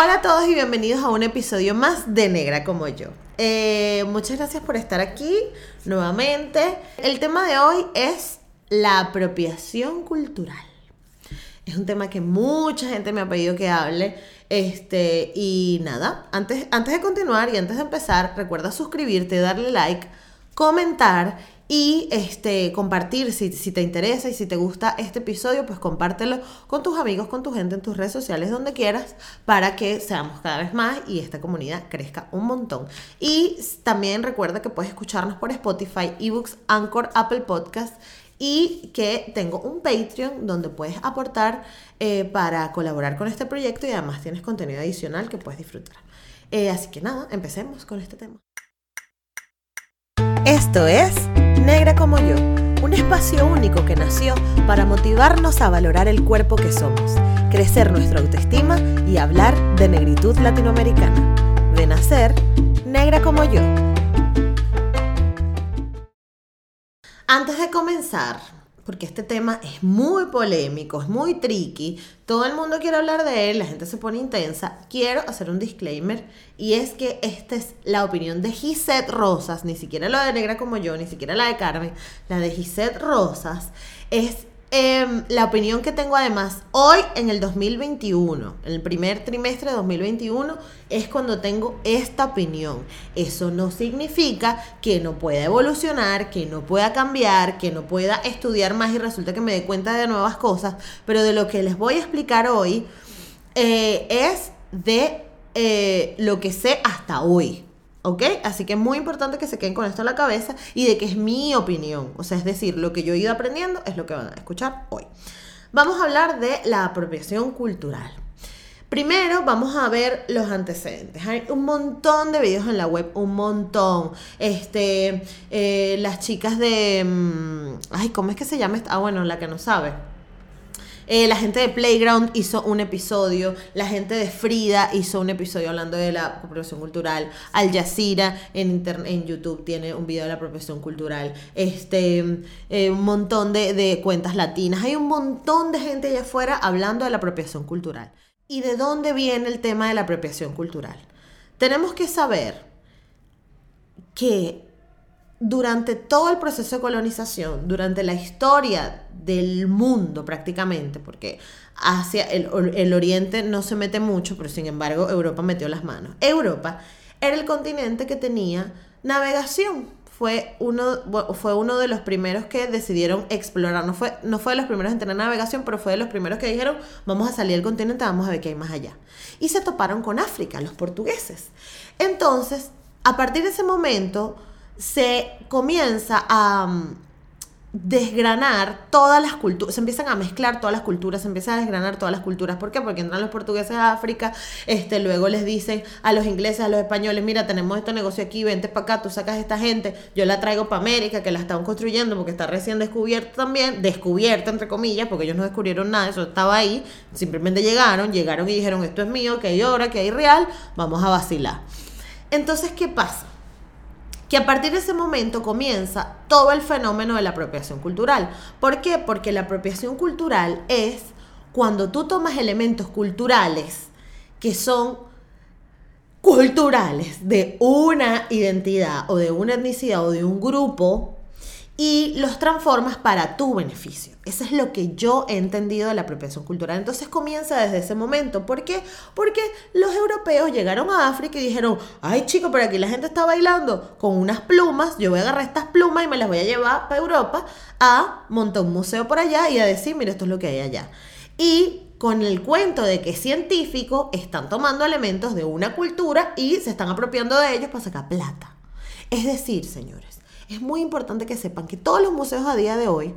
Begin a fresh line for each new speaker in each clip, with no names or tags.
Hola a todos y bienvenidos a un episodio más de Negra como yo. Eh, muchas gracias por estar aquí nuevamente. El tema de hoy es la apropiación cultural. Es un tema que mucha gente me ha pedido que hable. Este, y nada, antes, antes de continuar y antes de empezar, recuerda suscribirte, darle like, comentar y este, compartir si, si, te interesa y si te gusta este episodio, pues compártelo con tus amigos, con tu gente en tus redes sociales, donde quieras, para que seamos cada vez más y esta comunidad crezca un montón. Y también recuerda que puedes escucharnos por Spotify, eBooks, Anchor, Apple Podcast y que tengo un Patreon donde puedes aportar eh, para colaborar con este proyecto y además tienes contenido adicional que puedes disfrutar. Eh, así que nada, empecemos con este tema. Esto es Negra como yo, un espacio único que nació para motivarnos a valorar el cuerpo que somos, crecer nuestra autoestima y hablar de negritud latinoamericana. De nacer, negra como yo. Antes de comenzar, porque este tema es muy polémico, es muy tricky, todo el mundo quiere hablar de él, la gente se pone intensa, quiero hacer un disclaimer y es que esta es la opinión de Gisette Rosas, ni siquiera la de Negra como yo, ni siquiera la de Carmen, la de Gisette Rosas es Em, la opinión que tengo además hoy en el 2021, en el primer trimestre de 2021, es cuando tengo esta opinión. Eso no significa que no pueda evolucionar, que no pueda cambiar, que no pueda estudiar más y resulta que me dé cuenta de nuevas cosas, pero de lo que les voy a explicar hoy eh, es de eh, lo que sé hasta hoy. ¿Ok? Así que es muy importante que se queden con esto en la cabeza y de que es mi opinión. O sea, es decir, lo que yo he ido aprendiendo es lo que van a escuchar hoy. Vamos a hablar de la apropiación cultural. Primero vamos a ver los antecedentes. Hay un montón de videos en la web, un montón. Este, eh, las chicas de... Mm, ay, ¿cómo es que se llama? Ah, bueno, la que no sabe. Eh, la gente de Playground hizo un episodio, la gente de Frida hizo un episodio hablando de la apropiación cultural, Al Jazeera en, YouTube tiene un video de la apropiación cultural, este, eh, un montón de, de cuentas latinas, hay un montón de gente allá afuera hablando de la apropiación cultural. ¿Y de dónde viene el tema de la apropiación cultural? Tenemos que saber que durante todo el proceso de colonización, durante la historia del mundo prácticamente, porque hacia el, el, oriente no se mete mucho, pero sin embargo Europa metió las manos. Europa era el continente que tenía navegación. Fue uno, fue uno de los primeros que decidieron explorar. No fue, no fue de los primeros en tener navegación, pero fue de los primeros que dijeron, vamos a salir del continente, vamos a ver qué hay más allá. Y se toparon con África, los portugueses. Entonces, a partir de ese momento, se comienza a mm, desgranar todas las culturas, se empiezan a mezclar todas las culturas, se empiezan a desgranar todas las culturas. ¿Por qué? Porque entran los portugueses a África, este, luego les dicen a los ingleses, a los españoles, mira, tenemos este negocio aquí, vente para acá, tú sacas esta gente, yo la traigo para América, que la están construyendo porque está recién descubierta también, descubierta entre comillas, porque ellos no descubrieron nada, eso estaba ahí, simplemente llegaron, llegaron y dijeron, esto es mío, que hay hora, que hay real, vamos a vacilar. Entonces, ¿qué pasa? Que a partir de ese momento comienza todo el fenómeno de la apropiación cultural. ¿Por qué? Porque la apropiación cultural es cuando tú tomas elementos culturales que son culturales de una identidad o de una etnicidad o de un grupo y los transformas para tu beneficio. Eso es lo que yo he entendido de la apropiación cultural. Entonces comienza desde ese momento. ¿Por qué? Porque los europeos llegaron a África y dijeron, ay chico, pero aquí la gente está bailando con unas plumas, yo voy a agarrar estas plumas y me las voy a llevar para Europa a montar un museo por allá y a decir, mira, esto es lo que hay allá. Y con el cuento de que científicos están tomando elementos de una cultura y se están apropiando de ellos para sacar plata. Es decir, señores, es muy importante que sepan que todos los museos a día de hoy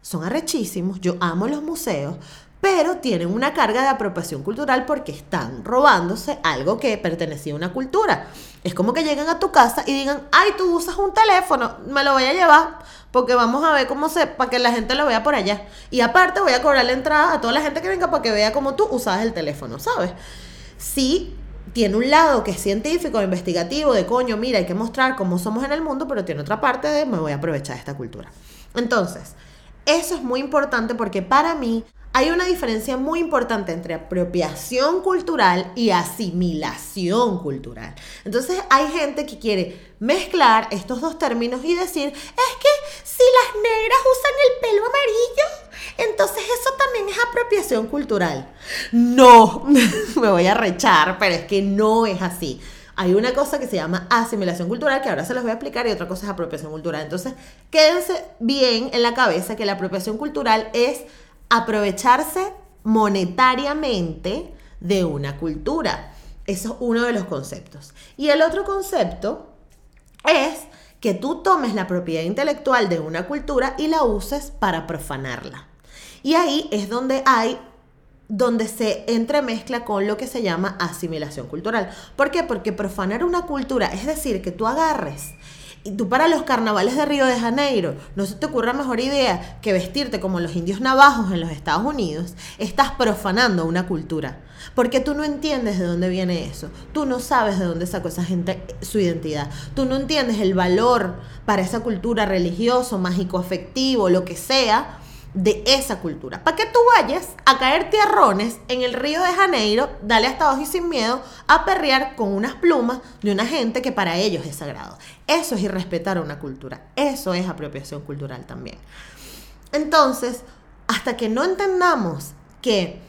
son arrechísimos, yo amo los museos, pero tienen una carga de apropiación cultural porque están robándose algo que pertenecía a una cultura. Es como que lleguen a tu casa y digan, ay, tú usas un teléfono, me lo voy a llevar porque vamos a ver cómo se, para que la gente lo vea por allá. Y aparte voy a cobrar la entrada a toda la gente que venga para que vea cómo tú usas el teléfono, ¿sabes? Sí, tiene un lado que es científico, investigativo, de coño, mira, hay que mostrar cómo somos en el mundo, pero tiene otra parte de me voy a aprovechar de esta cultura. Entonces, eso es muy importante porque para mí hay una diferencia muy importante entre apropiación cultural y asimilación cultural. Entonces hay gente que quiere mezclar estos dos términos y decir, es que si las negras usan el pelo amarillo, entonces eso también es apropiación cultural. No, me voy a rechar, pero es que no es así. Hay una cosa que se llama asimilación cultural, que ahora se los voy a explicar, y otra cosa es apropiación cultural. Entonces, quédense bien en la cabeza que la apropiación cultural es aprovecharse monetariamente de una cultura. Eso es uno de los conceptos. Y el otro concepto es que tú tomes la propiedad intelectual de una cultura y la uses para profanarla. Y ahí es donde hay donde se entremezcla con lo que se llama asimilación cultural. ¿Por qué? Porque profanar una cultura, es decir, que tú agarres y tú para los carnavales de Río de Janeiro, no se te ocurra mejor idea que vestirte como los indios navajos en los Estados Unidos, estás profanando una cultura. Porque tú no entiendes de dónde viene eso. Tú no sabes de dónde sacó esa gente su identidad. Tú no entiendes el valor para esa cultura religioso, mágico, afectivo, lo que sea de esa cultura. Para que tú vayas a caer tierrones en el Río de Janeiro, dale hasta abajo y sin miedo, a perrear con unas plumas de una gente que para ellos es sagrado. Eso es irrespetar a una cultura. Eso es apropiación cultural también. Entonces, hasta que no entendamos que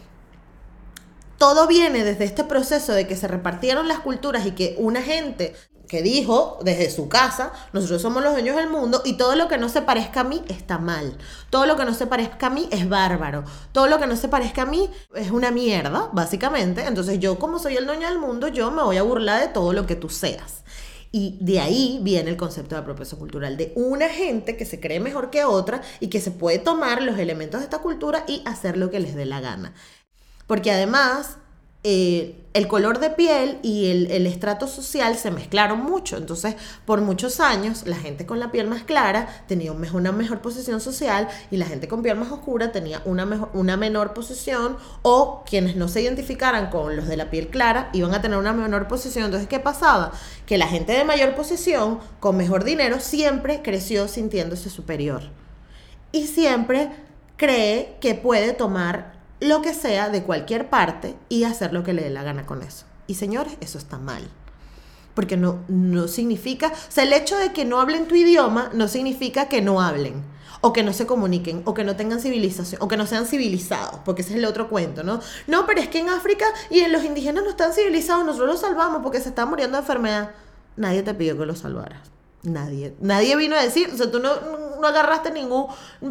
todo viene desde este proceso de que se repartieron las culturas y que una gente que dijo desde su casa, nosotros somos los dueños del mundo y todo lo que no se parezca a mí está mal. Todo lo que no se parezca a mí es bárbaro. Todo lo que no se parezca a mí es una mierda, básicamente. Entonces yo como soy el dueño del mundo, yo me voy a burlar de todo lo que tú seas. Y de ahí viene el concepto de apropiación cultural, de una gente que se cree mejor que otra y que se puede tomar los elementos de esta cultura y hacer lo que les dé la gana. Porque además eh, el color de piel y el, estrato social se mezclaron mucho. Entonces, por muchos años, la gente con la piel más clara tenía una mejor posición social y la gente con piel más oscura tenía una, mejor, una menor posición o quienes no se identificaran con los de la piel clara iban a tener una menor posición. Entonces, ¿qué pasaba? Que la gente de mayor posición, con mejor dinero, siempre creció sintiéndose superior. Y siempre cree que puede tomar lo que sea de cualquier parte y hacer lo que le dé la gana con eso. Y señores, eso está mal. Porque no, no significa, o sea, el hecho de que no hablen tu idioma no significa que no hablen, o que no se comuniquen, o que no tengan civilización, o que no sean civilizados, porque ese es el otro cuento, ¿no? No, pero es que en África y en los indígenas no están civilizados, nosotros los salvamos porque se están muriendo de enfermedad. Nadie te pidió que los salvaras. Nadie. Nadie vino a decir, o sea, tú no, no agarraste ningún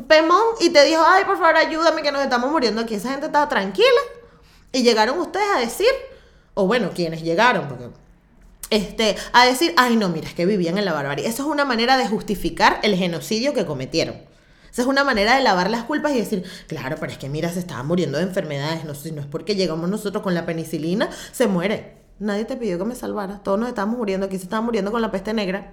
pemón y te dijo, ay, por favor, ayúdame que nos estamos muriendo aquí. Esa gente estaba tranquila. Y llegaron ustedes a decir, o bueno, quienes llegaron, porque este, a decir, ay, no, mira, es que vivían en la barbarie. Eso es una manera de justificar el genocidio que cometieron. Esa es una manera de lavar las culpas y decir, claro, pero es que mira, se estaban muriendo de enfermedades, no, si no es porque llegamos nosotros con la penicilina, se muere. Nadie te pidió que me salvara, todos nos estamos muriendo, aquí se estaban muriendo con la peste negra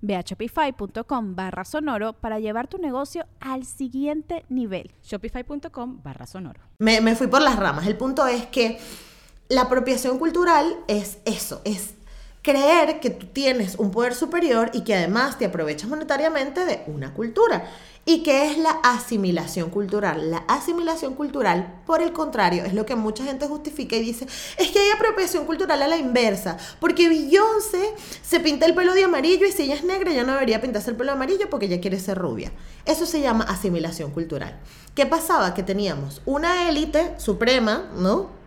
Ve a shopify.com barra sonoro para llevar tu negocio al siguiente nivel. Shopify.com barra sonoro.
Me, me fui por las ramas. El punto es que la apropiación cultural es eso, es creer que tú tienes un poder superior y que además te aprovechas monetariamente de una cultura. ¿Y qué es la asimilación cultural? La asimilación cultural, por el contrario, es lo que mucha gente justifica y dice, es que hay apropiación cultural a la inversa, porque Beyoncé se pinta el pelo de amarillo y si ella es negra, ya no debería pintarse el pelo amarillo porque ella quiere ser rubia. Eso se llama asimilación cultural. ¿Qué pasaba? Que teníamos una élite suprema, ¿no?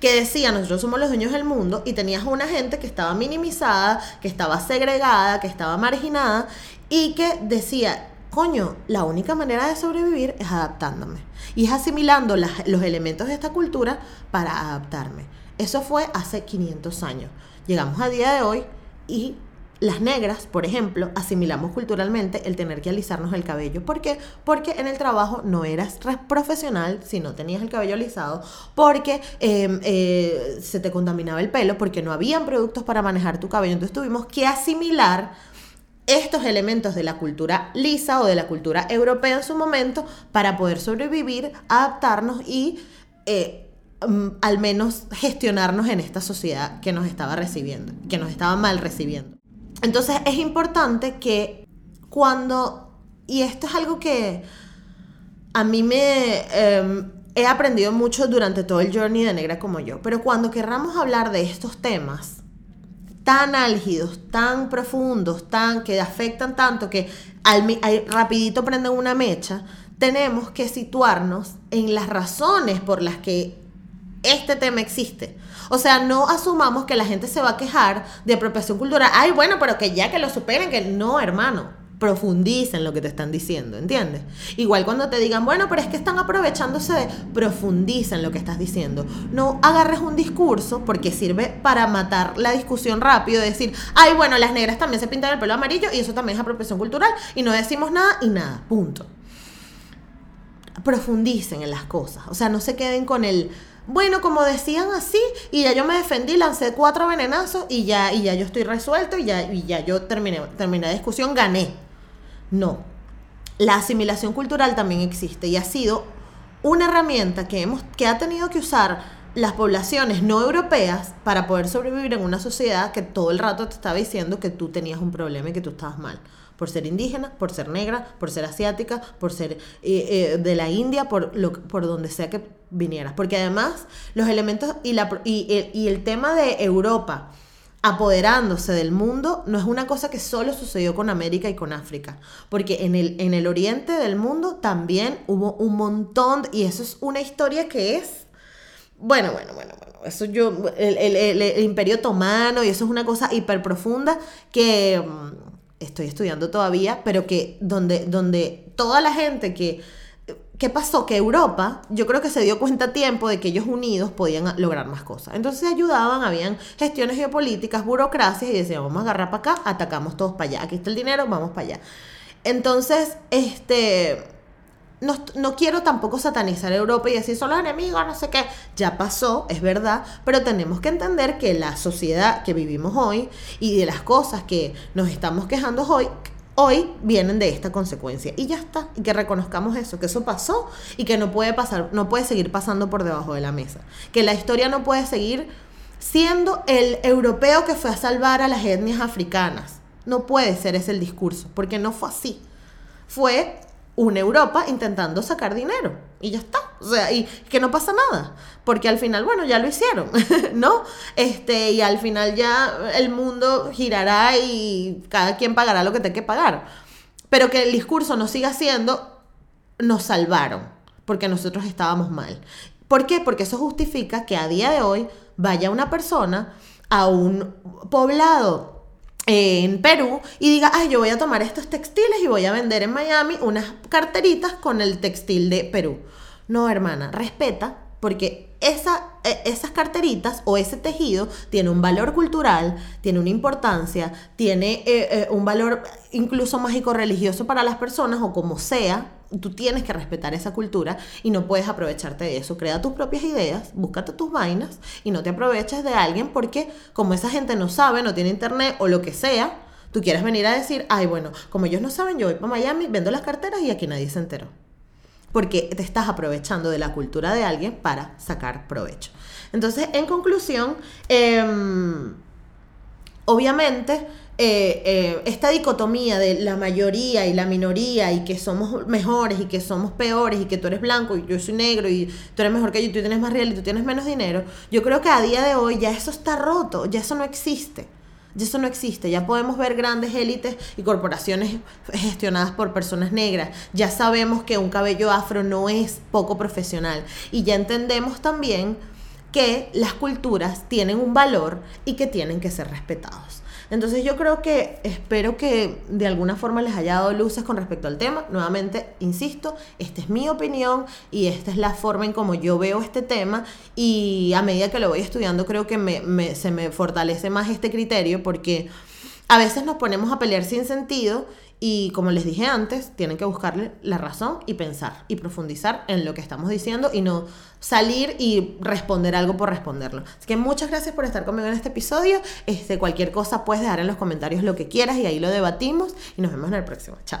que decía nosotros somos los dueños del mundo y tenías una gente que estaba minimizada, que estaba segregada, que estaba marginada y que decía, coño, la única manera de sobrevivir es adaptándome y es asimilando los elementos de esta cultura para adaptarme. Eso fue hace 500 años. Llegamos a día de hoy y las negras, por ejemplo, asimilamos culturalmente el tener que alisarnos el cabello. ¿Por qué? Porque en el trabajo no eras profesional si no tenías el cabello alisado, porque em, eh, se te contaminaba el pelo, porque no habían productos para manejar tu cabello. Entonces tuvimos que asimilar estos elementos de la cultura lisa o de la cultura europea en su momento para poder sobrevivir, adaptarnos y... Eh, mm, al menos gestionarnos en esta sociedad que nos estaba recibiendo, que nos estaba mal recibiendo. Entonces es importante que cuando, y esto es algo que a mí me em, he aprendido mucho durante todo el journey de Negra como yo, pero cuando querramos hablar de estos temas tan álgidos, tan profundos, tan que afectan tanto que al, rapidito prenden una mecha, tenemos que situarnos en las razones por las que este tema existe. O sea, no asumamos que la gente se va a quejar de apropiación cultural. Ay, bueno, pero que ya que lo superen, que no, hermano. Profundicen lo que te están diciendo, ¿entiendes? Igual cuando te digan, bueno, pero es que están aprovechándose de. Profundicen lo que estás diciendo. No agarres un discurso porque sirve para matar la discusión rápido, decir, ay, bueno, las negras también se pintan el pelo amarillo y eso también es apropiación cultural y no decimos nada y nada, punto. Profundicen en las cosas. O sea, no se queden con el bueno, como decían así, y ya yo me defendí, lancé cuatro venenazos y ya, y ya yo estoy resuelto y ya, y ya yo terminé, terminé la discusión, gané. No. La asimilación cultural también existe y ha sido una herramienta que, hemos, que ha tenido que usar las poblaciones no europeas para poder sobrevivir en una sociedad que todo el rato te estaba diciendo que tú tenías un problema y que tú estabas mal por ser indígena, por ser negra, por ser asiática, por ser eh, eh, de la India, por, lo, por donde sea que vinieras. Porque además los elementos y, la, y, y el tema de Europa apoderándose del mundo no es una cosa que solo sucedió con América y con África, porque en el, en el oriente del mundo también hubo un montón, y eso es una historia que es, bueno, bueno, bueno, bueno, eso yo, el, el, el imperio otomano, y eso es una cosa hiper profunda que mm, estoy estudiando todavía, pero que donde, donde toda la gente que... ¿Qué pasó? Que Europa, yo creo que se dio cuenta a tiempo de que ellos unidos podían lograr más cosas. Entonces se ayudaban, habían gestiones geopolíticas, burocracias y decían, vamos a agarrar para acá, atacamos todos para allá. Aquí está el dinero, vamos para allá. Entonces, este, no, quiero tampoco satanizar a Europa y decir son los enemigos, no sé qué. Ya pasó, es verdad, pero tenemos que entender que la sociedad que vivimos hoy y de las cosas que nos estamos quejando hoy, hoy vienen de esta consecuencia. Y ya está, y que reconozcamos eso, que eso pasó y que no puede pasar, no puede seguir pasando por debajo de la mesa. Que la historia no puede seguir siendo el europeo que fue a salvar a las etnias africanas. No puede ser ese el discurso, porque no fue así. Fue una Europa intentando sacar dinero y ya está. O sea, y que no pasa nada, porque al final, bueno, ya lo hicieron, ¿no? Este, y al final ya el mundo girará y cada quien pagará lo que tenga que pagar. Pero que el discurso no siga siendo, nos salvaron, porque nosotros estábamos mal. ¿Por qué? Porque eso justifica que a día de hoy vaya una persona a un poblado en Perú y diga, ay, yo voy a tomar estos textiles y voy a vender en Miami unas carteritas con el textil de Perú. No, hermana, respeta, porque esa, e, esas carteritas o ese tejido tiene un valor cultural, tiene una importancia, tiene eh, eh, un valor incluso mágico-religioso para las personas o como sea, tú tienes que respetar esa cultura y no puedes aprovecharte de eso. Crea tus propias ideas, búscate tus vainas y no te aproveches de alguien porque como esa gente no sabe, no tiene internet o lo que sea, tú quieres venir a decir, ay, bueno, como ellos no saben, yo voy para Miami, vendo las carteras y aquí nadie se enteró. Porque te estás aprovechando de la cultura de alguien para sacar provecho. Entonces, en conclusión, em, obviamente, eh, eh, esta dicotomía de la mayoría y la minoría y que somos mejores y que somos peores y que tú eres blanco y yo soy negro y tú eres mejor que yo y tú tienes más real y tú tienes menos dinero, yo creo que a día de hoy ya eso está roto, ya eso no existe. Ya eso no existe, ya podemos ver grandes élites y corporaciones gestionadas por personas negras. Ya sabemos que un cabello afro no es poco profesional y ya entendemos también que las culturas tienen un valor y que tienen que ser respetados. Entonces yo creo que espero que de alguna forma les haya dado luces con respecto al tema. Nuevamente, insisto, esta es mi opinión y esta es la forma en como yo veo este tema y a medida que lo voy estudiando creo que me, se me fortalece más este criterio porque a veces nos ponemos a pelear sin sentido y como les dije antes, tienen que buscarle la razón y pensar y profundizar en lo que estamos diciendo y no salir y responder algo por responderlo. Así que muchas gracias por estar conmigo en este episodio. Este, cualquier cosa puedes dejar en los comentarios lo que quieras y ahí lo debatimos y nos vemos en el próximo. Chao.